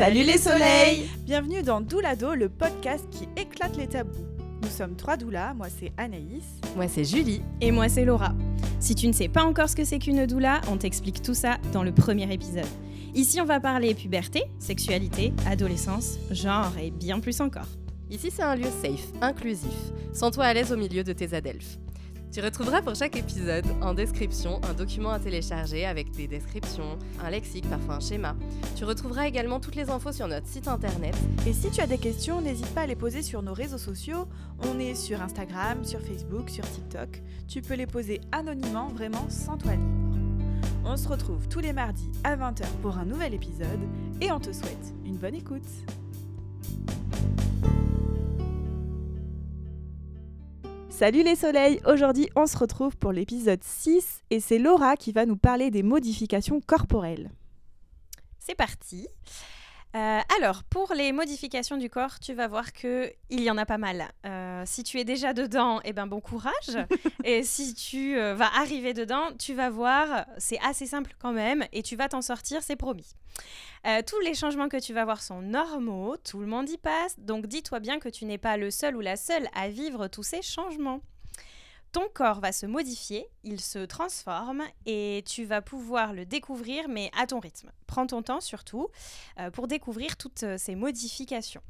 Salut les soleils Bienvenue dans Doulado, le podcast qui éclate les tabous. Nous sommes trois doulas, moi c'est Anaïs. Moi c'est Julie. Et moi c'est Laura. Si tu ne sais pas encore ce que c'est qu'une doula, on t'explique tout ça dans le premier épisode. Ici on va parler puberté, sexualité, adolescence, genre et bien plus encore. Ici c'est un lieu safe, inclusif. Sens-toi à l'aise au milieu de tes adelphes. Tu retrouveras pour chaque épisode en description un document à télécharger avec des descriptions, un lexique, parfois un schéma. Tu retrouveras également toutes les infos sur notre site internet. Et si tu as des questions, n'hésite pas à les poser sur nos réseaux sociaux. On est sur Instagram, sur Facebook, sur TikTok. Tu peux les poser anonymement, vraiment sans toi libre. On se retrouve tous les mardis à 20h pour un nouvel épisode et on te souhaite une bonne écoute. Salut les soleils, aujourd'hui on se retrouve pour l'épisode 6 et c'est Laura qui va nous parler des modifications corporelles. C'est parti. Euh, alors, pour les modifications du corps, tu vas voir qu'il y en a pas mal. Euh, si tu es déjà dedans, eh ben, bon courage. et si tu euh, vas arriver dedans, tu vas voir, c'est assez simple quand même, et tu vas t'en sortir, c'est promis. tous les changements que tu vas voir sont normaux, tout le monde y passe, donc dis-toi bien que tu n'es pas le seul ou la seule à vivre tous ces changements ton corps va se modifier, il se transforme et tu vas pouvoir le découvrir, mais à ton rythme. Prends ton temps surtout euh, pour découvrir toutes euh, ces modifications.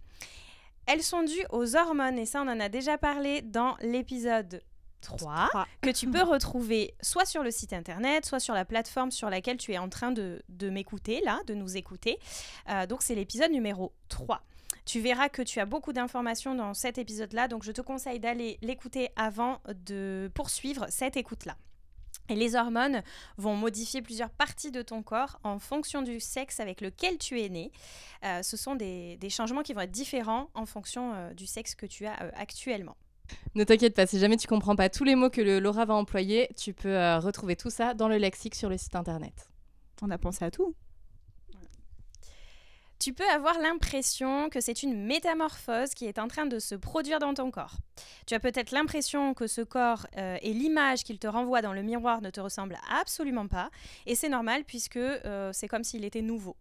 Elles sont dues aux hormones et ça on en a déjà parlé dans l'épisode 3, que tu peux retrouver soit sur le site internet, soit sur la plateforme sur laquelle tu es en train de, m'écouter, là, de nous écouter. Euh, donc c'est l'épisode numéro 3. Tu verras que tu as beaucoup d'informations dans cet épisode-là, donc je te conseille d'aller l'écouter avant de poursuivre cette écoute-là. Et les hormones vont modifier plusieurs parties de ton corps en fonction du sexe avec lequel tu es né. Euh, ce sont des, changements qui vont être différents en fonction euh, du sexe que tu as euh, actuellement. Ne t'inquiète pas, si jamais tu comprends pas tous les mots que le Laura va employer, tu peux retrouver tout ça dans le lexique sur le site internet. On a pensé à tout tu peux avoir l'impression que c'est une métamorphose qui est en train de se produire dans ton corps. Tu as peut-être l'impression que ce corps euh, et l'image qu'il te renvoie dans le miroir ne te ressemblent absolument pas, et c'est normal puisque euh, c'est comme s'il était nouveau.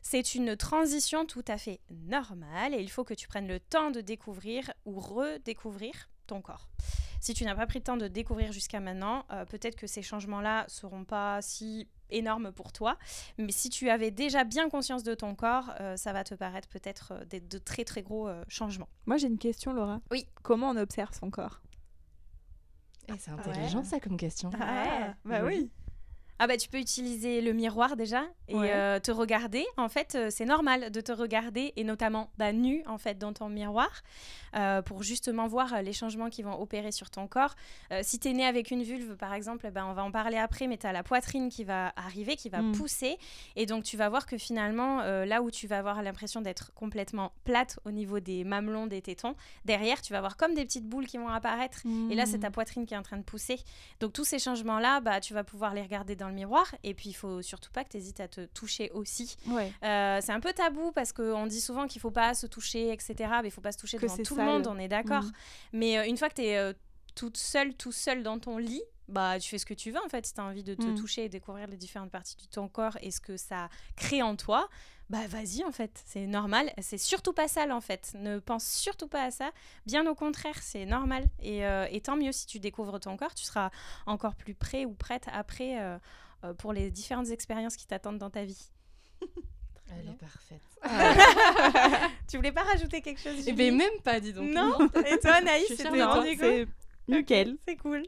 C'est une transition tout à fait normale et il faut que tu prennes le temps de découvrir ou redécouvrir ton corps. Si tu n'as pas pris le temps de découvrir jusqu'à maintenant, euh, peut-être que ces changements-là seront pas si énormes pour toi. Mais si tu avais déjà bien conscience de ton corps, euh, ça va te paraître peut-être euh, d'être de très très gros changements. Moi j'ai une question Laura. Oui. Comment on observe son corps? Eh, C'est intelligent ça comme question. Ah, bah oui. Ah bah tu peux utiliser le miroir déjà et euh, te regarder. En fait, euh, c'est normal de te regarder et notamment bah, nu en fait dans ton miroir euh, pour justement voir les changements qui vont opérer sur ton corps. si tu es né avec une vulve par exemple, bah, on va en parler après, mais tu as la poitrine qui va arriver, qui va mm. pousser et donc tu vas voir que finalement là où tu vas avoir l'impression d'être complètement plate au niveau des mamelons, des tétons, derrière tu vas voir comme des petites boules qui vont apparaître et là c'est ta mm. poitrine qui est en train de pousser. Donc tous ces changements là, bah, tu vas pouvoir les regarder dans le miroir. Et puis, il faut surtout pas que tu hésites à te toucher aussi. Euh, c'est un peu tabou parce qu'on dit souvent qu'il faut pas se toucher, etc. Mais il faut pas se toucher devant tout le monde, on est d'accord. Mm. Mais euh, une fois que tu es euh, toute seule, tout seul dans ton lit, bah, tu fais ce que tu veux en fait. Si tu as envie de te mm. toucher et découvrir les différentes parties de ton corps et ce que ça crée en toi, bah vas-y en fait, c'est normal. C'est surtout pas sale en fait. Ne pense surtout pas à ça. Bien au contraire, c'est normal. Et, et, tant mieux si tu découvres ton corps, tu seras encore plus prêt ou prête après euh, pour les différentes expériences qui t'attendent dans ta vie. Elle est parfaite. tu voulais pas rajouter quelque chose Eh bien, même pas, dis donc. Non? Et toi, Naïs, c'était rendu C'est nickel. C'est cool.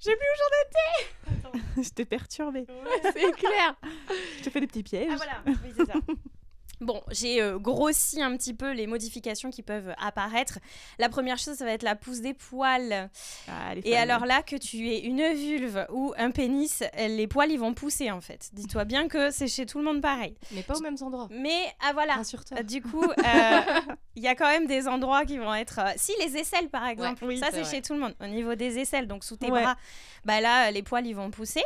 J'ai plus où j'en étais Je t'ai perturbée. c'est clair. Je te fais des petits pièges. Ah voilà, oui, c'est ça. Bon, j'ai euh, grossi un petit peu les modifications qui peuvent apparaître. La première chose, ça va être la pousse des poils. Ah, et alors là, que tu aies une vulve ou un pénis, les poils, ils vont pousser en fait. Dis-toi bien que c'est chez tout le monde pareil. Mais pas aux mêmes endroits. Mais ah voilà. Du coup, euh, il y a quand même des endroits qui vont être. Euh, si les aisselles, par exemple, ça c'est chez tout le monde. Au niveau des aisselles, donc sous tes bras, bah là, les poils, ils vont pousser.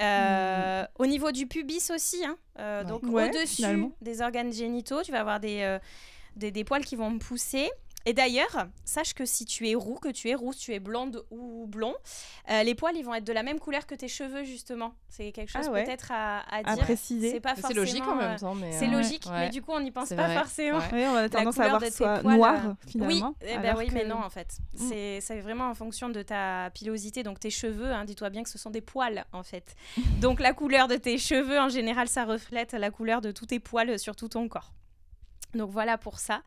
Euh. Au niveau du pubis aussi, hein, euh, donc au-dessus des organes génitaux, tu vas avoir des, euh, des, des, poils qui vont pousser. Et d'ailleurs, sache que si tu es roux, que tu es rousse, tu es blonde ou blond, euh, les poils, ils vont être de la même couleur que tes cheveux, justement. C'est quelque chose Ah ouais. peut-être à, à À dire. préciser. C'est pas C'est logique en même euh, temps. mais, C'est euh, logique, ouais. mais du coup, on n'y pense pas vrai, forcément. ouais. Oui, on a tendance à avoir de tes soit poils, noir finalement. Oui, eh ben oui que- mais non en fait. Mm. C'est c'est vraiment en fonction de ta pilosité, donc tes cheveux. hein, Dis-toi bien que ce sont des poils en fait. donc la couleur de tes cheveux en général, ça reflète la couleur de tous tes poils sur tout ton corps. Donc voilà pour ça.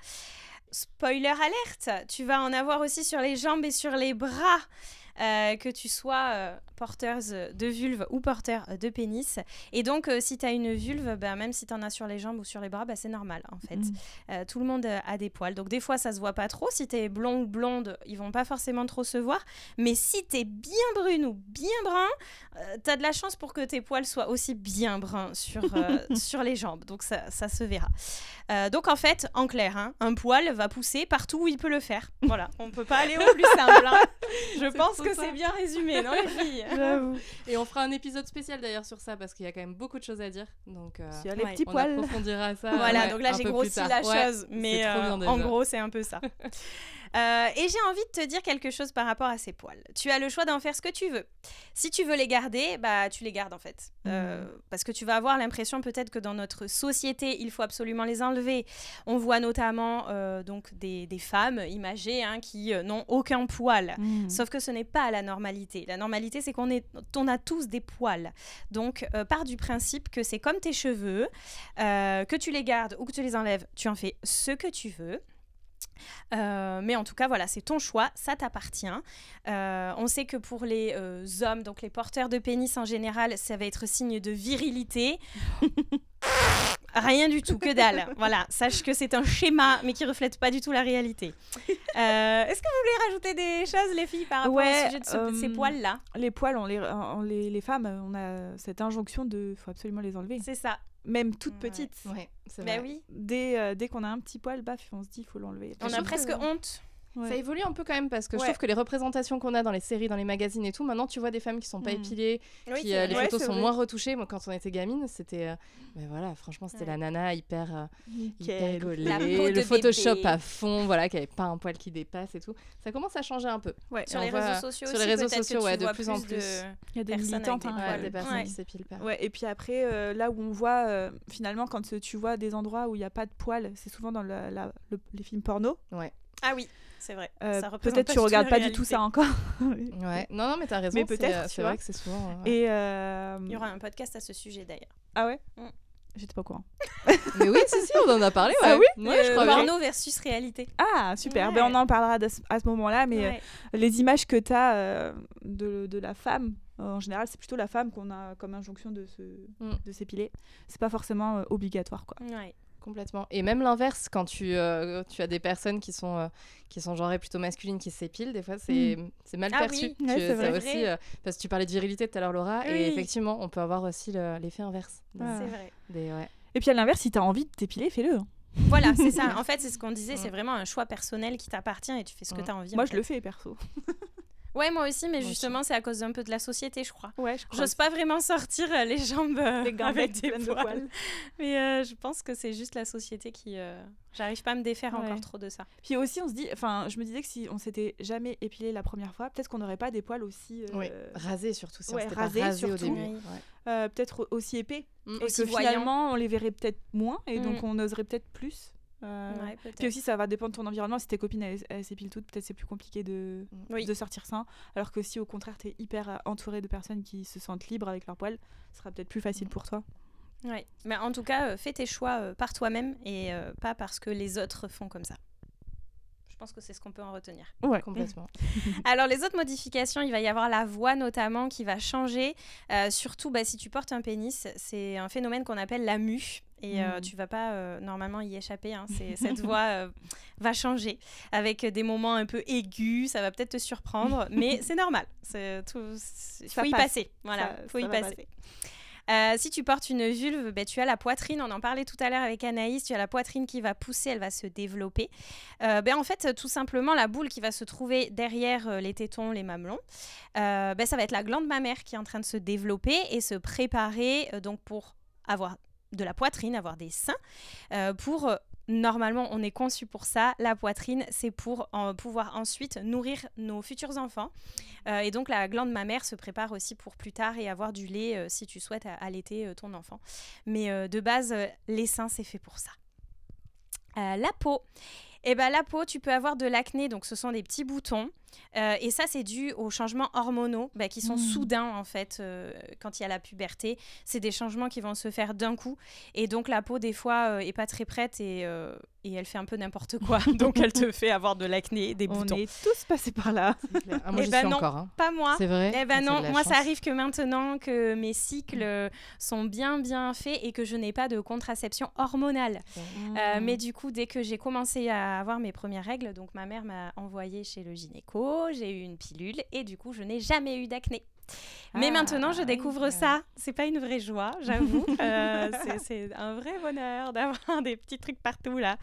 Spoiler alerte, tu vas en avoir aussi sur les jambes et sur les bras. euh, que tu sois euh, porteuse de vulve ou porteur de pénis. Et donc, euh, si tu as une vulve, bah, même si tu en as sur les jambes ou sur les bras, bah, c'est normal en fait. Mm. Euh, tout le monde a des poils. Donc des fois, ça se voit pas trop. Si t'es blond ou blonde, ils vont pas forcément trop se voir. Mais si t'es bien brune ou bien brun, euh, t'as de la chance pour que tes poils soient aussi bien bruns sur, sur les jambes. Donc ça, ça se verra. Euh, donc en fait, en clair, hein, un poil va pousser partout où il peut le faire. Voilà, on peut pas aller au plus simple. hein. Je pense que c'est bien résumé, non les filles? J'avoue. Et on fera un épisode spécial d'ailleurs sur ça parce qu'il y a quand même beaucoup de choses à dire. Donc euh, Sur les Ouais. petits on poils. approfondira ça. Voilà, ouais, donc là j'ai grossi la Ouais, chose, mais euh, en gros c'est un peu ça. Euh, et j'ai envie de te dire quelque chose par rapport à ces poils. Tu as le choix d'en faire ce que tu veux. Si tu veux les garder, bah tu les gardes en fait, Euh, parce que tu vas avoir l'impression peut-être que dans notre société il faut absolument les enlever. On voit notamment euh, donc des, des femmes imagées hein, qui n'ont aucun poil. Mm. Sauf que ce n'est pas la normalité. La normalité, c'est qu'on est, on a tous des poils. Donc, pars du principe que c'est comme tes cheveux, que tu les gardes ou que tu les enlèves, tu en fais ce que tu veux. Euh, mais en tout cas, voilà, c'est ton choix, ça t'appartient. Euh, on sait que pour les euh, hommes, donc les porteurs de pénis en général, ça va être signe de virilité. Rien du tout, que dalle. Voilà, sache que c'est un schéma, mais qui reflète pas du tout la réalité. Euh, Est-ce que vous voulez rajouter des choses, les filles, par rapport Ouais, au sujet de ce- euh, ces poils-là? Les poils, on les, on les, les femmes, on a cette injonction de faut absolument les enlever. C'est ça. Même toutes Ouais. petites. Ouais, c'est Bah oui, Dès, euh, dès qu'on a un petit poil, baf, on se dit il faut l'enlever. on a presque que- honte. Ouais. Ça évolue un peu quand même parce que je Ouais. trouve que les représentations qu'on a dans les séries, dans les magazines et tout, maintenant tu vois des femmes qui sont pas Mm. épilées, Oui, qui, euh, les photos sont vrai. moins retouchées. Moi, quand on était gamine, c'était, euh, ben voilà, franchement, c'était Ouais. la nana hyper, euh, hyper peau le de Photoshop bébé. à fond, voilà, qui avait pas un poil qui dépasse et tout. Ça commence à changer un peu. Ouais. Sur les voit- réseaux sociaux sur les réseaux sociaux, ouais, de plus en plus. Il y a des militantes. des Ouais, poils. des personnes Ouais. qui s'épilent pas. Ouais, et puis après, euh, là où on voit, euh, finalement, quand tu vois des endroits où il n'y a pas de poils, c'est souvent dans les films porno. Ah oui, c'est vrai. Euh, peut-être tu regardes pas du tout ça encore. Ouais, non, non, mais t'as raison. Mais c'est, peut-être, euh, C'est vois. vrai que c'est souvent. ouais. Et euh, Il y aura un podcast à ce sujet d'ailleurs. ah ouais, Mm. j'étais pas au courant. Mais oui, si, si, on en a parlé. Ouais. Ah oui Ouais, je Euh, crois bien. porno versus réalité. Ah super, Ouais. ben on en parlera ce- à ce moment-là, mais euh, les images que tu as de, de la femme, euh, en général, c'est plutôt la femme qu'on a comme injonction de se Mm. de s'épiler. C'est pas forcément euh, obligatoire quoi. Ouais. Complètement. Et même l'inverse, quand tu, euh, tu as des personnes qui sont, euh, qui sont genrées plutôt masculines, qui s'épilent, des fois c'est c'est mal Ah perçu. oui, Tu- ouais, c'est aussi, euh, parce que tu parlais de virilité tout à l'heure, Laura, Oui. et effectivement, on peut avoir aussi le- l'effet inverse. Des- Ah. C'est vrai. des- ouais. Et puis à l'inverse, si tu as envie de t'épiler, fais-le. hein. Voilà, c'est ça. En fait, c'est ce qu'on disait. Mm. C'est vraiment un choix personnel qui t'appartient et tu fais ce que Mm. tu as envie. Moi, en je fait. le fais perso. Ouais, moi aussi, mais Moi justement, c'est à cause d'un peu de la société, je crois. Ouais, je crois. J'ose pas vraiment sortir euh, les jambes euh, les avec des de poils. Mais euh, je pense que c'est juste la société qui. euh, J'arrive pas à me défaire Ouais. encore trop de ça. Puis aussi, on se dit, enfin, je me disais que si on s'était jamais épilé la première fois, peut-être qu'on n'aurait pas des poils aussi, euh, Oui. Rasé surtout, si ouais, on s'était rasé, pas rasé au surtout. début. Ouais. euh, peut-être aussi épais, Mm. et Aussi que voyant. finalement, on les verrait peut-être moins, et donc Mm. on oserait peut-être plus. Euh, Ouais. Puis aussi, ça va dépendre de ton environnement. Si tes copines elles, elles s'épilent toutes, peut-être c'est plus compliqué de, Oui. de sortir sans. Alors que si au contraire, tu es hyper euh, entouré de personnes qui se sentent libres avec leurs poils, ce sera peut-être plus facile pour toi. Ouais. Mais en tout cas, euh, fais tes choix euh, par toi-même et euh, pas parce que les autres font comme ça. Je pense que c'est ce qu'on peut en retenir. Ouais, Complètement. Alors les autres modifications, il va y avoir la voix notamment qui va changer. Euh, surtout bah, si tu portes un pénis, c'est un phénomène qu'on appelle la mue. Et euh, Mm. tu vas pas euh, normalement y échapper. hein. Cette voix euh, va changer avec des moments un peu aigus. Ça va peut-être te surprendre, mais c'est normal. Il faut y passe. passer. Voilà, Ça- faut ça y passer. Euh, si tu portes une vulve, ben, tu as la poitrine, on en parlait tout à l'heure avec Anaïs, tu as la poitrine qui va pousser, elle va se développer. Euh, ben, en fait, tout simplement, la boule qui va se trouver derrière euh, les tétons, les mamelons, ben, ça va être la glande mammaire qui est en train de se développer et se préparer donc pour avoir de la poitrine, avoir des seins, euh, pour euh, normalement, on est conçu pour ça. La poitrine, c'est pour pouvoir ensuite nourrir nos futurs enfants. Euh, et donc, la glande mammaire se prépare aussi pour plus tard et avoir du lait euh, si tu souhaites allaiter euh, ton enfant. Mais de base, les seins, c'est fait pour ça. la peau. Et eh ben, la peau, tu peux avoir de l'acné, donc ce sont des petits boutons. Euh, et ça, c'est dû aux changements hormonaux bah, qui sont hmm. soudains, en fait, euh, quand il y a la puberté. C'est des changements qui vont se faire d'un coup. Et donc, la peau, des fois, euh, est pas très prête et, et elle fait un peu n'importe quoi. donc, elle te fait avoir de l'acné, des boutons. On est tous passés par là. Ah, moi, eh ben non, encore, hein. pas moi. C'est vrai? Eh ben non, moi, ça arrive que maintenant que mes cycles sont bien, bien faits et que je n'ai pas de contraception hormonale. Hmm. mais du coup, dès que j'ai commencé à avoir mes premières règles, donc ma mère m'a envoyé chez le gynéco j'ai eu une pilule et du coup, je n'ai jamais eu d'acné. Mais ah, maintenant, je découvre ça. C'est pas une vraie joie, j'avoue. Euh, c'est un vrai bonheur d'avoir des petits trucs partout là.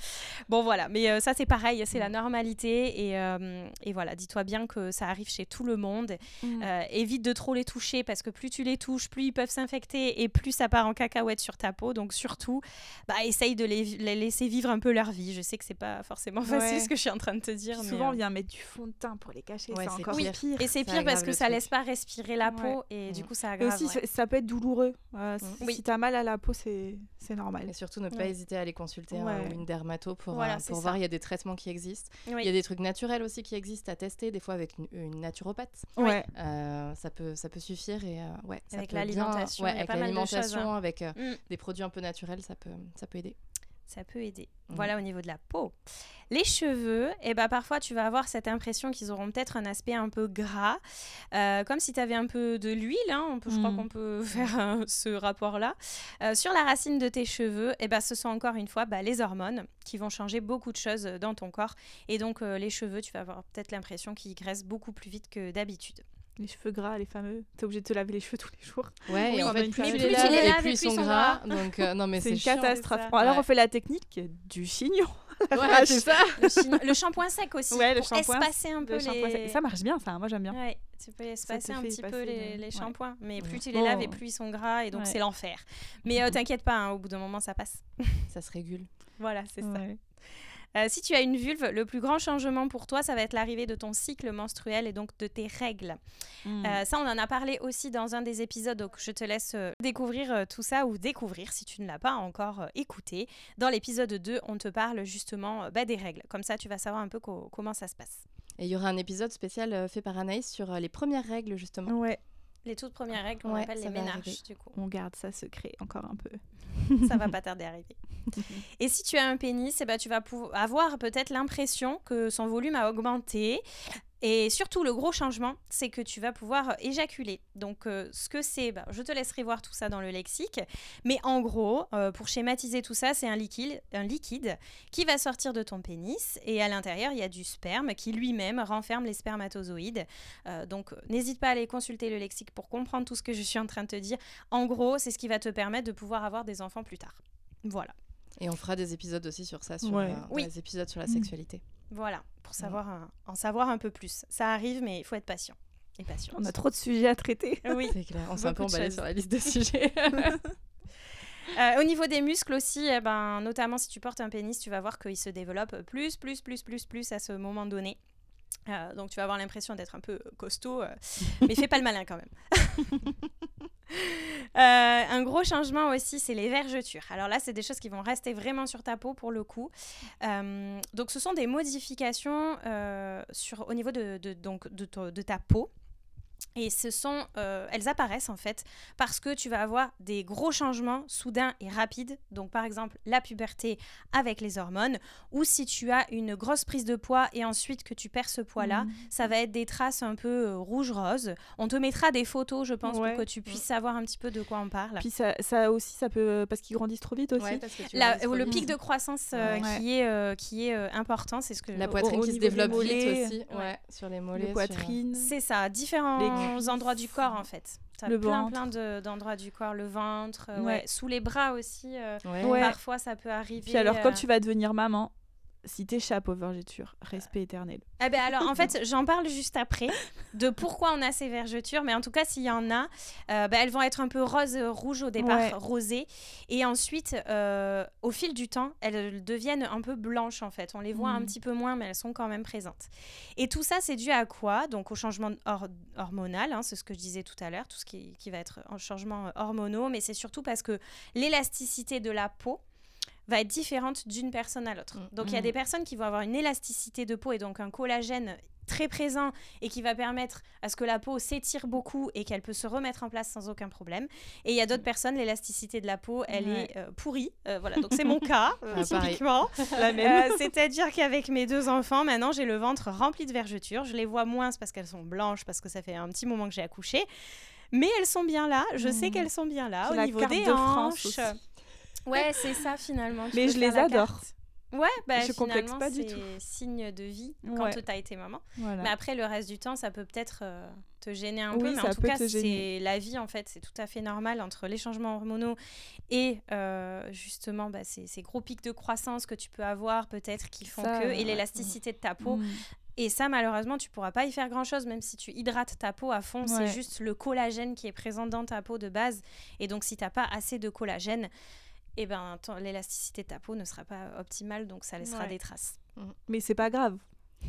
Bon, voilà. Mais euh, ça, c'est pareil, c'est la normalité. Et, euh, et voilà, dis-toi bien que ça arrive chez tout le monde. Mm. évite de trop les toucher parce que plus tu les touches, plus ils peuvent s'infecter et plus ça part en cacahuète sur ta peau. Donc surtout, bah, essaye de les, laisser vivre un peu leur vie. Je sais que c'est pas forcément facile ce que je suis en train de te dire. souvent, on vient mettre du fond de teint pour les cacher. c'est encore pire. Et c'est pire parce que ça laisse pas respirer la peau et du coup ça aggrave. Et aussi ça peut être douloureux. Euh, mm. Si tu as mal à la peau, c'est normal. Et surtout ne pas hésiter à aller consulter une dermato pour, euh, pour voir. Il y a des traitements qui existent. Il y a des trucs naturels aussi qui existent à tester, des fois avec une, naturopathe. Ouais. Euh, ça, peut, ça peut suffire. Et, ouais, avec l'alimentation. avec l'alimentation, hein. avec mm. des produits un peu naturels, ça peut, ça peut aider ça peut aider. Mhm. Voilà au niveau de la peau. Les cheveux, et eh ben, parfois tu vas avoir cette impression qu'ils auront peut-être un aspect un peu gras, euh, comme si tu avais un peu de l'huile. Hein. je crois mhm. qu'on peut faire ce rapport-là. Euh, sur la racine de tes cheveux, et eh ben, ce sont encore une fois bah, les hormones qui vont changer beaucoup de choses dans ton corps. Et donc euh, les cheveux, tu vas avoir peut-être l'impression qu'ils graissent beaucoup plus vite que d'habitude. Les cheveux gras, les fameux. T'es obligé de te laver les cheveux tous les jours. Ouais, et en fait, plus, tu les laves, plus ils sont gras. Donc, euh, non, mais c'est une catastrophe. alors, on fait la technique du chignon. Ouais, c'est ça. Le, shampoing sec aussi. Ouais, le shampoing. espacer un peu les. Ça marche bien, ça. Moi, j'aime bien. Ouais, tu peux espacer un petit peu les, les shampoings. Mais plus tu les laves et plus ils sont gras. Et donc, c'est l'enfer. Mais euh, t'inquiète pas, hein, au bout d'un moment, ça passe. ça se régule. Voilà, c'est ça. Euh, si tu as une vulve, le plus grand changement pour toi, ça va être l'arrivée de ton cycle menstruel et donc de tes règles. Hmm. Euh, ça, on en a parlé aussi dans un des épisodes, donc je te laisse euh, découvrir tout ça ou découvrir si tu ne l'as pas encore écouté. Dans l'épisode 2, on te parle justement bah, des règles. Comme ça, tu vas savoir un peu comment ça se passe. Et il y aura un épisode spécial fait par Anaïs sur les premières règles, justement. Ouais. Les toutes premières règles qu'on appelle les ménages, du coup. On garde ça secret encore un peu. ça va pas tarder à arriver. Et si tu as un pénis, eh ben, tu vas avoir peut-être l'impression que son volume a augmenté. Et surtout, le gros changement, c'est que tu vas pouvoir éjaculer. Donc, euh, ce que c'est, bah, je te laisserai voir tout ça dans le lexique. Mais en gros, euh, pour schématiser tout ça, c'est un liquide, un liquide qui va sortir de ton pénis. Et à l'intérieur, il y a du sperme qui lui-même renferme les spermatozoïdes. Euh, donc, n'hésite pas à aller consulter le lexique pour comprendre tout ce que je suis en train de te dire. En gros, c'est ce qui va te permettre de pouvoir avoir des enfants plus tard. Voilà. Et on fera des épisodes aussi sur ça, sur des épisodes sur la sexualité. Voilà, pour savoir en savoir un peu plus. Ça arrive, mais il faut être patient. Et patient. On a trop de sujets à traiter. Oui, c'est clair. On s'est un peu emballé sur la liste de sujets. Euh, au niveau des muscles aussi, eh ben, notamment si tu portes un pénis, tu vas voir qu'il se développe plus, plus, plus, plus, plus à ce moment donné. Euh, donc tu vas avoir l'impression d'être un peu costaud, euh, mais fais pas le malin quand même. Euh, un gros changement aussi, c'est les vergetures. Alors là, c'est des choses qui vont rester vraiment sur ta peau pour le coup. donc ce sont des modifications sur, au niveau de, donc, de ta peau. Et ce sont, euh, elles apparaissent en fait parce que tu vas avoir des gros changements soudains et rapides. Donc par exemple la puberté avec les hormones, ou si tu as une grosse prise de poids et ensuite que tu perds ce poids-là, mmh. ça va être des traces un peu euh, rouge-rose. On te mettra des photos, je pense, pour que tu puisses savoir un petit peu de quoi on parle. Puis ça, ça aussi, ça peut parce qu'ils grandissent trop vite aussi. le pic de croissance euh, qui est qui est important, c'est ce que la poitrine qui se développe vite aussi, sur les mollets, la poitrine. C'est ça, différents endroits du corps en fait. As le plein plein d'endroits du corps, le ventre, euh, ouais. sous les bras aussi. Euh, parfois ça peut arriver. Puis alors quand euh, tu vas devenir maman, si t'échappes aux vergetures, respect éternel. Ah ben alors, en fait, j'en parle juste après de pourquoi on a ces vergetures. Mais en tout cas, s'il y en a, euh, bah, elles vont être un peu rose, euh, rouge au départ, Ouais. rosées. Et ensuite, euh, au fil du temps, elles deviennent un peu blanches en fait. On les voit un Mm. petit peu moins, mais elles sont quand même présentes. Et tout ça, c'est dû à quoi? Donc au changement hor- hormonal, hein, c'est ce que je disais tout à l'heure, tout ce qui, qui va être en changement euh, hormonaux. Mais c'est surtout parce que l'élasticité de la peau va être différente d'une personne à l'autre. Mm. Donc il y a Mm. des personnes qui vont avoir une élasticité de peau et donc un collagène très présent et qui va permettre à ce que la peau s'étire beaucoup et qu'elle peut se remettre en place sans aucun problème. Et il y a d'autres personnes, l'élasticité de la peau, elle Ouais. est euh, pourrie. Euh, voilà, donc c'est mon cas, euh, typiquement. Euh, C'est-à-dire qu'avec mes deux enfants, maintenant, j'ai le ventre rempli de vergetures. Je les vois moins parce qu'elles sont blanches, parce que ça fait un petit moment que j'ai accouché. Mais elles sont bien là. Je sais qu'elles sont bien là, au la niveau carte des de France hanches. aussi. Ouais, c'est ça finalement. Tu Mais je les adore. Ouais, bah, Je complexe pas du c'est tout. signe de vie quand Ouais. tu as été maman. Voilà. Mais après, le reste du temps, ça peut peut-être euh, te gêner un Oui, peu. Mais ça en tout peut cas, c'est la vie, en fait. C'est tout à fait normal entre les changements hormonaux et euh, justement bah, ces, ces gros pics de croissance que tu peux avoir, peut-être, qui font Ça, que. ouais. Et l'élasticité de ta peau. Mm. Et ça, malheureusement, tu pourras pas y faire grand-chose, même si tu hydrates ta peau à fond. Ouais. C'est juste le collagène qui est présent dans ta peau de base. Et donc, si tu n'as pas assez de collagène, eh ben, l'élasticité de ta peau ne sera pas optimale, donc ça laissera Ouais. des traces. Mais c'est pas grave.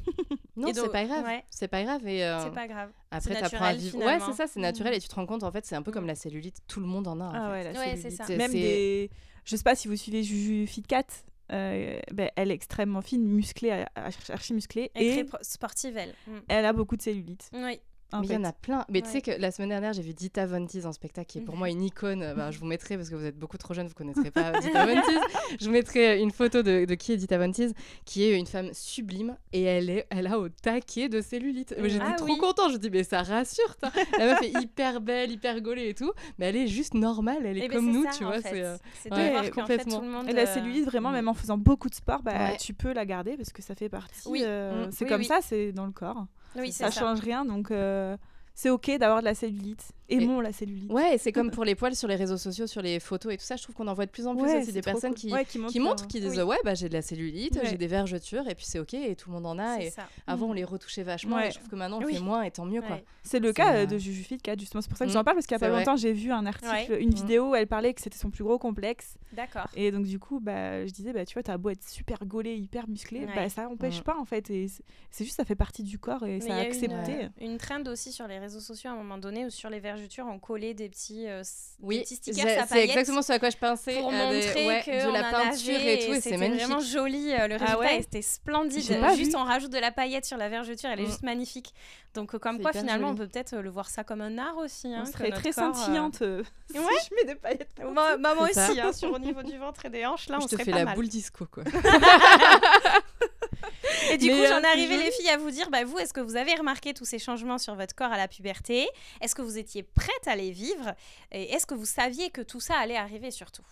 Non, Et c'est pas grave. ouais. C'est pas grave. Et euh, C'est pas grave. après, t'apprends à naturel, vivre. Ouais, finalement. c'est ça, c'est naturel. Mm. Et tu te rends compte, en fait, c'est un peu comme Mm. la cellulite. Tout le monde en a. en Ah fait. ouais, la Ouais, c'est cellulite. ça. C'est- Même des. Je sais pas si vous suivez Juju Fit Cat. euh, ben, elle est extrêmement fine, musclée, ar- archi musclée. Et, Et sportive, elle. Mm. elle a beaucoup de cellulite. Oui. En Mais il y en fait. a plein. Mais tu sais que la semaine dernière, j'ai vu Dita Von Teese en spectacle, qui est pour moi une icône. Bah, je vous mettrai, parce que vous êtes beaucoup trop jeune, vous connaîtrez pas Dita Von Teese. Je vous mettrai une photo de, de qui est Dita Von Teese, qui est une femme sublime. Et elle, est, elle a au taquet de cellulite. Mais J'étais Ah trop oui. contente. Je dis, mais ça rassure. toi. La meuf est hyper belle, hyper gaulée et tout. Mais elle est juste normale. Elle est Eh ben, comme nous, ça, tu en vois. fait. c'est, euh, ouais, fait, complètement. tout le monde. Et la euh, cellulite, vraiment, mm. même en faisant beaucoup de sport, bah, Ouais. tu peux la garder parce que ça fait partie. Oui. euh, Mm. C'est Oui, comme oui. ça, c'est dans le corps. Oui, Ça, ça. change rien, donc euh, c'est ok d'avoir de la cellulite. Aimons la cellulite. Ouais, et c'est comme pour les poils sur les réseaux sociaux, sur les photos et tout ça. Je trouve qu'on en voit de plus en plus Ouais, aussi c'est des personnes cool. qui, Ouais, qui montrent, qui montrent, qui disent Oui. ouais bah j'ai de la cellulite, Ouais. j'ai des vergetures et puis c'est ok et tout le monde en a et ça. avant Mm. on les retouchait vachement Ouais. et je trouve que maintenant on Oui. fait moins et tant mieux quoi. Ouais. C'est le cas euh, de Juju Fit Cat, justement. C'est pour ça que Mm. j'en parle parce qu'il y a pas vrai. longtemps, j'ai vu un article, une Mm. vidéo où elle parlait que c'était son plus gros complexe. D'accord. Et donc, du coup, bah, je disais, bah, tu vois, t'as beau être super gaulé, hyper musclé, bah, ça empêche Mm. pas en fait. Et c'est- juste, ça fait partie du corps et ça a accepté. euh, Une trend aussi sur les réseaux sociaux à un moment donné où sur les vergetures on collait des petits, euh, des Oui, petits j'ai- stickers à c'est exactement ce à quoi je pensais. pour euh, des- montrer ouais, que de on la en peinture avait et tout c'est c'était magnifique. vraiment joli euh, le Ah résultat ouais et c'était splendide pas juste vu. on rajoute de la paillette sur la vergeture elle est Mm. juste magnifique donc euh, comme quoi finalement joli. on peut peut-être euh, le voir ça comme un art aussi hein, On serait très corps, scintillante euh, si Ouais. je mets des paillettes. Moi, bah, moi aussi, hein, sur au niveau du ventre et des hanches, là, on je te serait fais pas la boule disco quoi. Et du Mais, coup, euh, j'en arrivé, joli. les filles, à vous dire, bah, vous, est-ce que vous avez remarqué tous ces changements sur votre corps à la puberté? Est-ce que vous étiez prête à les vivre? Et est-ce que vous saviez que tout ça allait arriver surtout?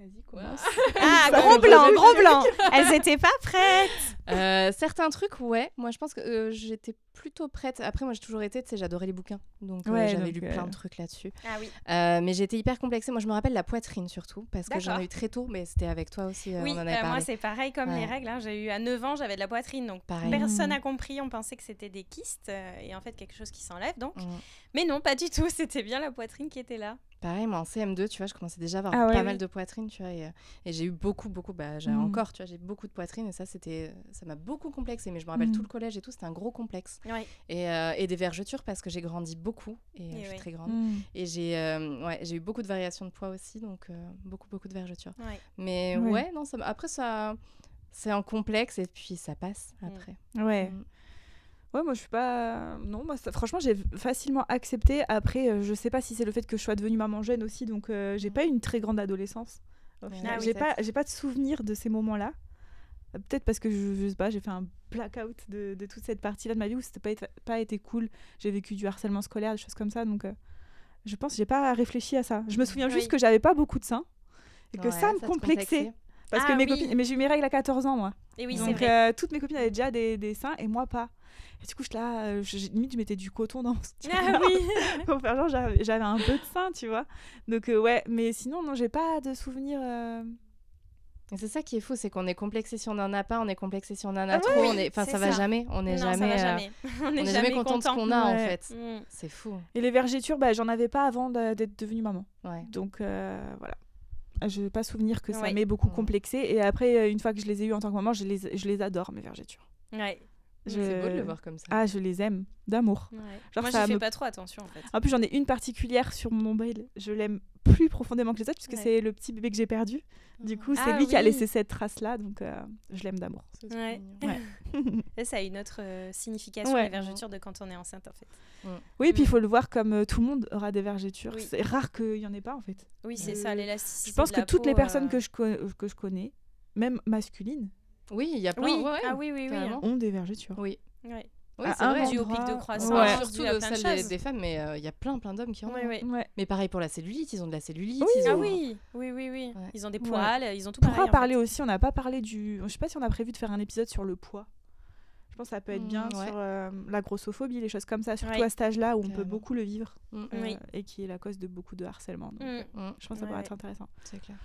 Vas-y, commence. Ah, gros blanc, gros blanc Elles étaient pas prêtes Euh, certains trucs ouais, moi je pense que euh, j'étais plutôt prête. Après moi j'ai toujours été, tu sais, j'adorais les bouquins, donc euh, j'avais lu euh, plein de trucs là-dessus. Ah oui. Euh, mais j'étais hyper complexée. Moi je me rappelle la poitrine surtout parce que j'en ai eu très tôt, mais c'était avec toi aussi. euh, oui, on en avait euh, parlé. moi c'est pareil comme les règles. hein. J'ai eu à 9 ans, j'avais de la poitrine, donc Pareil. personne Mm. n'a compris. On pensait que c'était des kystes euh, et en fait quelque chose qui s'enlève donc. Mm. Mais non, pas du tout. C'était bien la poitrine qui était là. Pareil, moi en CM2, tu vois, je commençais déjà à avoir Ah ouais, pas oui. mal de poitrine, tu vois, et, euh, et j'ai eu beaucoup, beaucoup, bah, j'ai Mm. encore, tu vois, j'ai beaucoup de poitrine, et ça, c'était, ça m'a beaucoup complexé, mais je me rappelle Mm. tout le collège et tout, c'était un gros complexe. Ouais. Et, euh, et des vergetures parce que j'ai grandi beaucoup, et, euh, je suis ouais. très grande. Mm. Et j'ai, euh, ouais, j'ai eu beaucoup de variations de poids aussi, donc euh, beaucoup, beaucoup de vergetures. Mais Ouais. non, ça, après, ça, c'est un complexe, et puis ça passe après. Ouais. Mm. Ouais, moi je suis pas. Non, moi ça- franchement, j'ai facilement accepté. Après, euh, je sais pas si c'est le fait que je sois devenue maman jeune aussi, donc euh, j'ai pas eu une très grande adolescence. Au Ouais, final. Ah oui, j'ai pas, j'ai pas de souvenir de ces moments-là. Euh, Peut-être parce que je, je sais pas, j'ai fait un blackout de, de toute cette partie-là de ma vie où c'était pas, été- pas été cool. J'ai vécu du harcèlement scolaire, des choses comme ça, donc euh, je pense que j'ai pas réfléchi à ça. Je me souviens juste que j'avais pas beaucoup de seins et que Ouais, ça me complexait. Parce Ah que mes oui. copines, mais j'ai eu mes règles à 14 ans moi. Et oui, c'est Donc vrai. euh, toutes mes copines avaient déjà des, des seins et moi pas. Et du coup, je là, euh, je- limite, je mettais du coton dans mon Ah oui. pour faire genre j'avais j'avais un peu de sein, tu vois. Donc euh, ouais, mais sinon non, j'ai pas de souvenir. euh, c'est ça qui est fou, c'est qu'on est complexé si on en a pas, on est complexé si on en a Ah trop. oui, on est... Enfin, c'est ça va ça. jamais. On n'est jamais. va euh, jamais. on n'est n'est jamais content de ce qu'on a en fait. Mm. C'est fou. Et les vergetures, bah, j'en avais pas avant d'être devenue maman. Ouais. Donc euh, voilà. Je n'ai pas souvenir que ça Ouais. m'ait beaucoup complexé. Et après, une fois que je les ai eues en tant que maman, je les, je les adore, mes vergetures. Ouais. Je- C'est beau de le voir comme ça. Ah, je les aime d'amour. ouais. Genre, Moi, ça j'y fais me- pas trop attention en fait. En plus, j'en ai une particulière sur mon nombril. Je l'aime plus profondément que les autres, puisque Ouais. c'est le petit bébé que j'ai perdu. Du coup, c'est Ah lui qui a laissé cette trace-là, donc euh, je l'aime d'amour. Ouais. Ouais. Et ça a une autre euh, signification, Ouais. les vergetures, de quand on est enceinte en fait. Oui, puis il Mm. faut le voir comme euh, tout le monde aura des vergetures. Oui. C'est rare qu'il y en ait pas, en fait. Oui, c'est Euh, ça, l'élasticité. Je pense de que toutes peau, les personnes euh, que, je que je connais, même masculines, Oui, il y a plein. Oui, ouais, ouais, ah oui, oui, oui. ont des vergetures. Oui. Ouais. Oui, c'est un vrai. Dû au pic de croissance, Ouais. Surtout de celle des, femmes, mais euh, il y a plein plein d'hommes qui en ont. Oui, oui. Ouais. Mais pareil pour la cellulite, ils ont de la cellulite. Oui, ils Ah ont- oui, oui, oui, oui. Ouais. Ils ont des Ouais. poils, ils ont tout On pareil. pourra en parler fait. aussi, on n'a pas parlé du. Je sais pas si on a prévu de faire un épisode sur le poids. Je pense que ça peut être bien Mm, ouais. sur euh, la grossophobie, les choses comme ça, surtout Ouais. à cet âge-là où on peut beaucoup le vivre Mm, euh, Oui. et qui est la cause de beaucoup de harcèlement. Donc, euh, je pense que ça Ouais, pourrait ouais. être intéressant. c'est clair.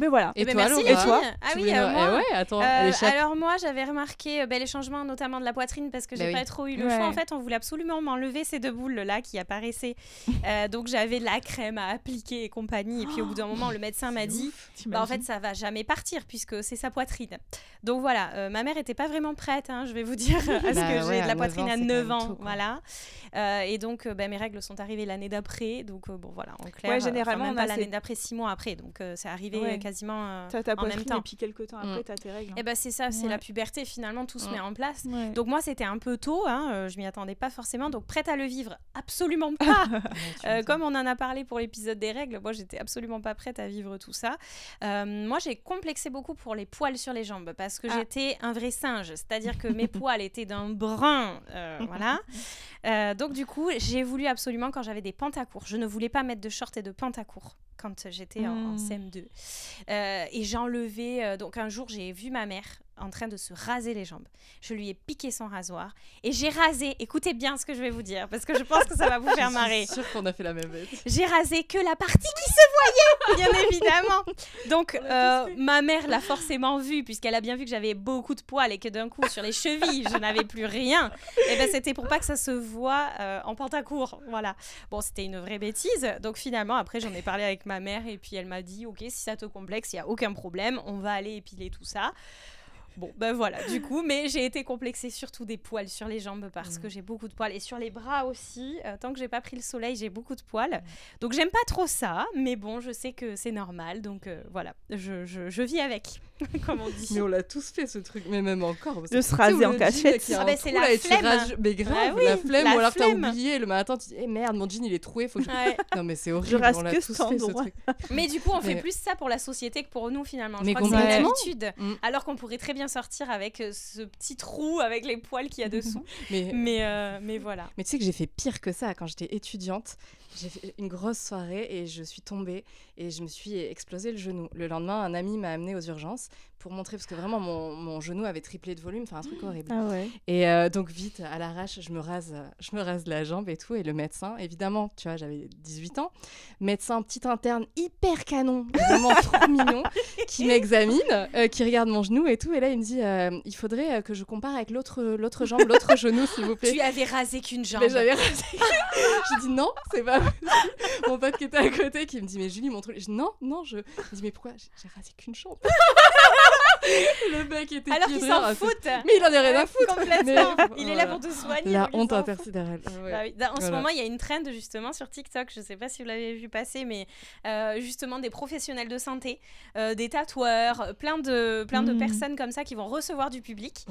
Mais voilà. Et ben, toi, merci, Et toi. Ah oui, euh, moi, Eh ouais, attends, Euh, alors moi j'avais remarqué euh, ben, les changements notamment de la poitrine parce que Bah j'ai oui. pas trop eu le Ouais. choix. En fait on voulait absolument m'enlever ces deux boules là qui apparaissaient. Euh, donc j'avais de la crème à appliquer et compagnie. Et puis au bout d'un moment le médecin m'a dit bah, en fait ça va jamais partir puisque c'est sa poitrine. Donc voilà euh, ma mère était pas vraiment prête hein, je vais vous dire à ce Bah que ouais, j'ai de la 9 poitrine à c'est quand 9 même ans tout, voilà. Euh, et donc ben, mes règles sont arrivées l'année d'après. Donc euh, bon voilà en clair Ouais, généralement, on pas l'année d'après six mois après. Donc c'est arrivé quasiment euh, T'as ta en même temps. et puis quelques temps après, Mm. t'as tes règles. et ben c'est ça c'est Ouais. la puberté finalement tout se Mm. met en place Ouais. donc moi c'était un peu tôt, hein, euh, je m'y attendais pas forcément, donc prête à le vivre, absolument pas. Tu Euh, comme on en a parlé pour l'épisode des règles, moi j'étais absolument pas prête à vivre tout ça. Euh, moi j'ai complexé beaucoup pour les poils sur les jambes parce que Ah. j'étais un vrai singe, c'est-à-dire que mes poils étaient d'un brun, euh, voilà. Euh, donc du coup j'ai voulu absolument quand j'avais des pantacours, je ne voulais pas mettre de shorts et de pantacours quand j'étais en, en Mm. CM2. Euh, et enlevé, euh, donc un jour j'ai vu ma mère en train de se raser les jambes. Je lui ai piqué son rasoir et j'ai rasé, écoutez bien ce que je vais vous dire parce que je pense que ça va vous faire marrer. Je suis sûre qu'on a fait la même bête. J'ai rasé que la partie qui se voyait, bien évidemment. Donc, euh, ma mère l'a forcément vu, puisqu'elle a bien vu que j'avais beaucoup de poils et que d'un coup, sur les chevilles, je n'avais plus rien. Et ben, c'était pour pas que ça se voit euh, en pantacourt. Voilà. Bon, c'était une vraie bêtise. Donc, finalement, après, j'en ai parlé avec ma mère et puis elle m'a dit Ok, si ça te complexe, il n'y a aucun problème, on va aller épiler tout ça. Bon, ben voilà, du coup, mais j'ai été complexée surtout des poils sur les jambes parce que j'ai beaucoup de poils et sur les bras aussi. Euh, tant que j'ai pas pris le soleil, j'ai beaucoup de poils. Donc j'aime pas trop ça, mais bon, je sais que c'est normal, donc euh, voilà, je, je, je vis avec, comme on dit. Mais on l'a tous fait ce truc, mais même encore. De se raser en cachette. Ah bah, c'est trou, la là, flemme. Mais grave, Ah oui, la flemme, la ou alors t'as oublié, le matin tu dis, eh merde, mon jean il est troué, faut que je... Ouais. Non mais c'est horrible, rase on l'a tous fait ce truc. Mais du coup, on fait plus ça pour la société que pour nous finalement. Je Mais crois que c'est une complètement. habitude. Mm. Alors qu'on pourrait très bien sortir avec euh, ce petit trou avec les poils qu'il y a dessous. Mais, mais, euh, mais voilà. mais tu sais que j'ai fait pire que ça quand j'étais étudiante. J'ai fait une grosse soirée et je suis tombée et je me suis explosé le genou. Le lendemain, un ami m'a amené aux urgences pour montrer, parce que vraiment mon, mon genou avait triplé de volume, enfin un truc horrible. Ah ouais. Et euh, donc vite, à l'arrache, je me rase, euh, je me rase la jambe et tout. Et le médecin, évidemment, tu vois, j'avais 18 ans, médecin petit interne hyper canon, vraiment trop mignon, qui m'examine, euh, qui regarde mon genou et tout. Et là, il me dit, euh, il faudrait euh, que je compare avec l'autre, l'autre jambe, l'autre genou, s'il vous plaît. Tu avais rasé qu'une jambe. Mais j'avais rasé. je dis non, c'est pas possible. Mon pote qui était à côté qui me dit mais Julie mon truc. Je dis non, non, je. Il dit mais pourquoi? J'ai j'ai rasé qu'une jambe. le mec était Alors qu'il s'en fout. Mais il en a rien à foutre. Complètement. Il est là pour te soigner. La honte intersidérale. Bah. En ce moment, il y a une trend justement sur TikTok, je ne sais pas si vous l'avez vu passer, mais euh, justement des professionnels de santé, euh, des tatoueurs, plein de, plein de Mhm. personnes comme ça qui vont recevoir du public.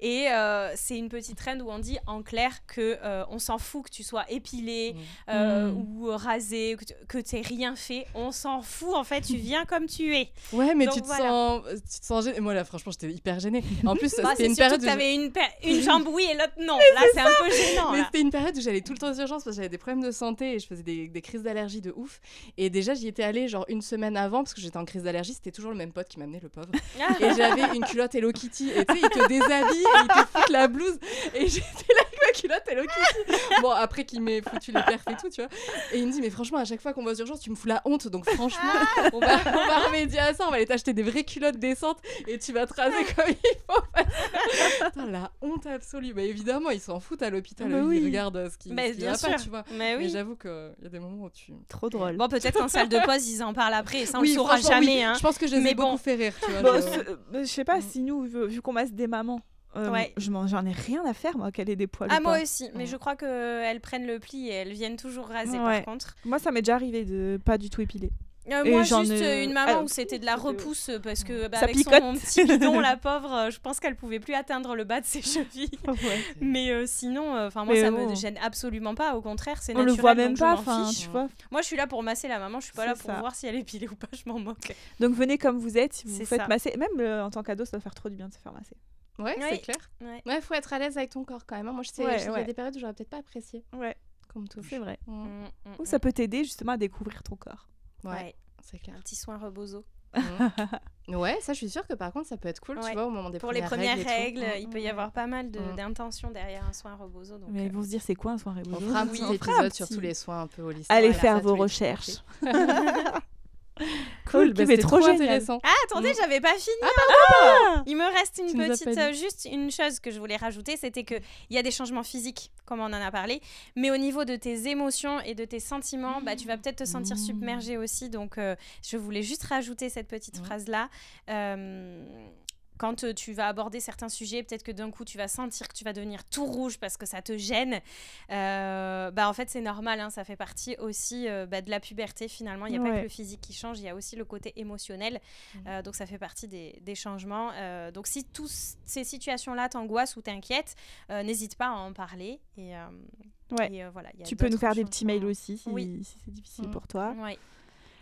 Et euh, c'est une petite trend où on dit en clair que on s'en fout que tu sois épilé Mm. euh, Mm. ou rasé, que tu rien fait. On s'en fout en fait, tu viens comme tu es. Ouais, mais Donc tu te voilà. sens, tu te sens gêné. Moi là, franchement, j'étais hyper gênée. En plus, Bah, c'était une période. tu avais une, une jambe oui et l'autre non. Là, c'est un peu gênant. Mais c'était une période où j'allais tout le temps aux urgences parce que j'avais des problèmes de santé et je faisais des, des crises d'allergie de ouf. Et déjà, j'y étais allée genre une semaine avant parce que j'étais en crise d'allergie. C'était toujours le même pote qui m'amenait, le pauvre. Et j'avais une culotte Hello Kitty. Et tu sais, il te déshabille et il te fout la blouse. Et j'étais là ma culotte Hello Kitty. bon, après qu'il m'ait foutu les perfs et tout, tu vois. Et il me dit, mais franchement, à chaque fois qu'on va aux urgences, tu me fous la honte. Donc franchement, on, va, on va remédier à ça. On va aller t'acheter des vraies culottes décentes et tu vas te raser comme il faut. Putain, la honte absolue. Bah évidemment, ils s'en foutent à l'hôpital. Bah Ils oui. regardent ce qui, Mais ce qui bien va sûr. pas, tu vois. Mais Mais oui. j'avoue qu'il y a des moments où tu. Trop drôle. Bon, peut-être qu'en salle de pause, ils en parlent après. et Ça, on Oui, le saura oui. jamais. Hein. Je pense que je les ai Mais beaucoup bon. fait rire, tu vois. Bon, je- euh, je sais pas Mm. si nous, vu, vu qu'on masse des mamans, euh, Ouais. je m'en- j'en ai rien à faire, moi, qu'elle ait des poils. Ah, ou moi aussi. Mais je crois qu'elles prennent le pli et elles viennent toujours raser Ouais. par contre. Moi, ça m'est déjà arrivé de pas du tout épiler. Euh, moi, juste ai- euh, une maman Ah, où c'était de la fait- repousse euh, parce que bah, avec picote. son petit bidon, la pauvre, euh, je pense qu'elle pouvait plus atteindre le bas de ses chevilles. Mais euh, sinon, euh, enfin moi, Mais ça bon. me gêne absolument pas. Au contraire, c'est On naturel. le voit même je pas, enfin, fiche. vois. Moi, je suis là pour masser la maman. Je suis pas là pour ça. voir si elle est pilée ou pas. Je m'en moque. Donc venez comme vous êtes, si vous vous faites masser. Même euh, en tant qu'ado, ça doit faire trop du bien de se faire masser. Ouais, c'est clair. Ouais. Ouais, faut être à l'aise avec ton corps quand même. hein. Moi, je sais, Ouais, je sais qu'il y a des périodes où j'aurais peut-être pas apprécié Ouais, comme touche. c'est vrai. Mm. Mm, mm, Ou ça peut t'aider justement à découvrir ton corps. Ouais, Ouais. c'est clair. Un petit soin rebozo. Ouais, ça, je suis sûre que par contre, ça peut être cool, Ouais. tu vois, au moment des Pour les premières premières règles. tout. il peut y avoir pas mal de- d'intentions derrière un soin rebozo. Donc, Mais euh, ils vont se dire, c'est quoi un soin On rebozo? fera un Oui, petit on fera un épisode sur petit- tous les soins un peu holistiques. Allez faire vos recherches. Cool, bah, c'était c'était trop intéressant. Ah, attendez, Mm. j'avais pas fini. Ah Il me reste une Tu petite, euh, juste une chose que je voulais rajouter, c'était que il y a des changements physiques, comme on en a parlé, mais au niveau de tes émotions et de tes sentiments, bah, tu vas peut-être te sentir Mmh. submergé aussi. Donc, euh, je voulais juste rajouter cette petite phrase là. Euh, quand euh, tu vas aborder certains sujets, peut-être que d'un coup tu vas sentir que tu vas devenir tout rouge parce que ça te gêne. Euh, bah en fait c'est normal, hein, ça fait partie aussi euh, bah, de la puberté finalement. Il n'y a pas que le physique qui change, il y a aussi le côté émotionnel. Euh, donc ça fait partie des, des changements. Donc si toutes ces situations-là t'angoissent ou t'inquiètent, n'hésite pas à en parler. Et, Ouais. et, voilà, il y a Tu peux nous faire des petits mails aussi si, Oui. si c'est difficile Mm. pour toi. Ouais.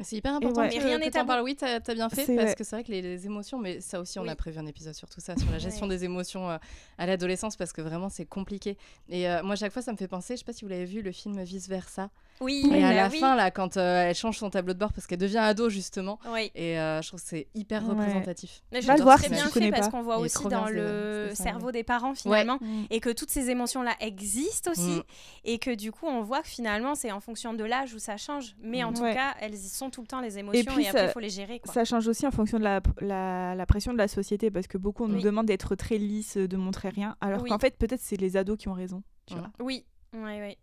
C'est hyper important ouais. que, Mais rien n'est parles. Oui, t'as as bien fait parce que c'est vrai que les, les émotions, mais ça aussi, on Oui. a prévu un épisode sur tout ça, sur la gestion des émotions euh, à l'adolescence parce que vraiment c'est compliqué. Et euh, moi, chaque fois, ça me fait penser, je sais pas si vous l'avez vu, le film Vice Versa. Oui, Et à bah la oui. fin, là, quand euh, elle change son tableau de bord parce qu'elle devient ado justement, Oui. et euh, je trouve que c'est hyper Ouais. représentatif. Mais je Va le trouve voir très bien tu fait connais parce qu'on voit aussi dans le ça, cerveau des parents finalement Mm. et que toutes ces émotions-là existent aussi Mm. et que du coup on voit que finalement c'est en fonction de l'âge où ça change. Mais en Mm. tout Ouais. cas, elles y sont tout le temps les émotions et, puis, après il faut les gérer. Quoi. Ça change aussi en fonction de la, la, la pression de la société parce que beaucoup on nous demande d'être très lisse, de montrer rien, alors Oui. qu'en fait peut-être c'est les ados qui ont raison. Tu vois. Oui, oui, oui.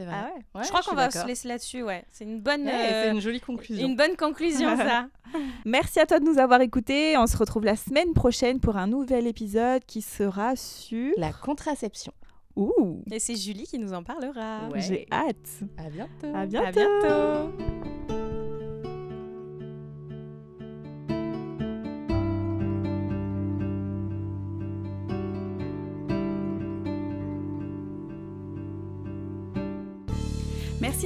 C'est vrai. Ah ouais. Ouais, je crois qu'on va se laisser là-dessus, ouais. C'est une bonne, Ouais, euh, C'est une jolie conclusion. une bonne conclusion ça. Merci à toi de nous avoir écoutés. On se retrouve la semaine prochaine pour un nouvel épisode qui sera sur. La contraception. Ouh, Et c'est Julie qui nous en parlera. Ouais. j'ai hâte. À bientôt. À bientôt. À bientôt.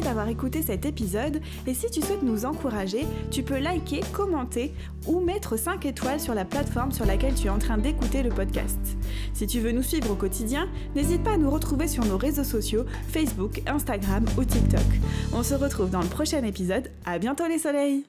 D'avoir écouté cet épisode et si tu souhaites nous encourager, tu peux liker, commenter ou mettre 5 étoiles sur la plateforme sur laquelle tu es en train d'écouter le podcast. Si tu veux nous suivre au quotidien, n'hésite pas à nous retrouver sur nos réseaux sociaux Facebook, Instagram ou TikTok. On se retrouve dans le prochain épisode. À bientôt les soleils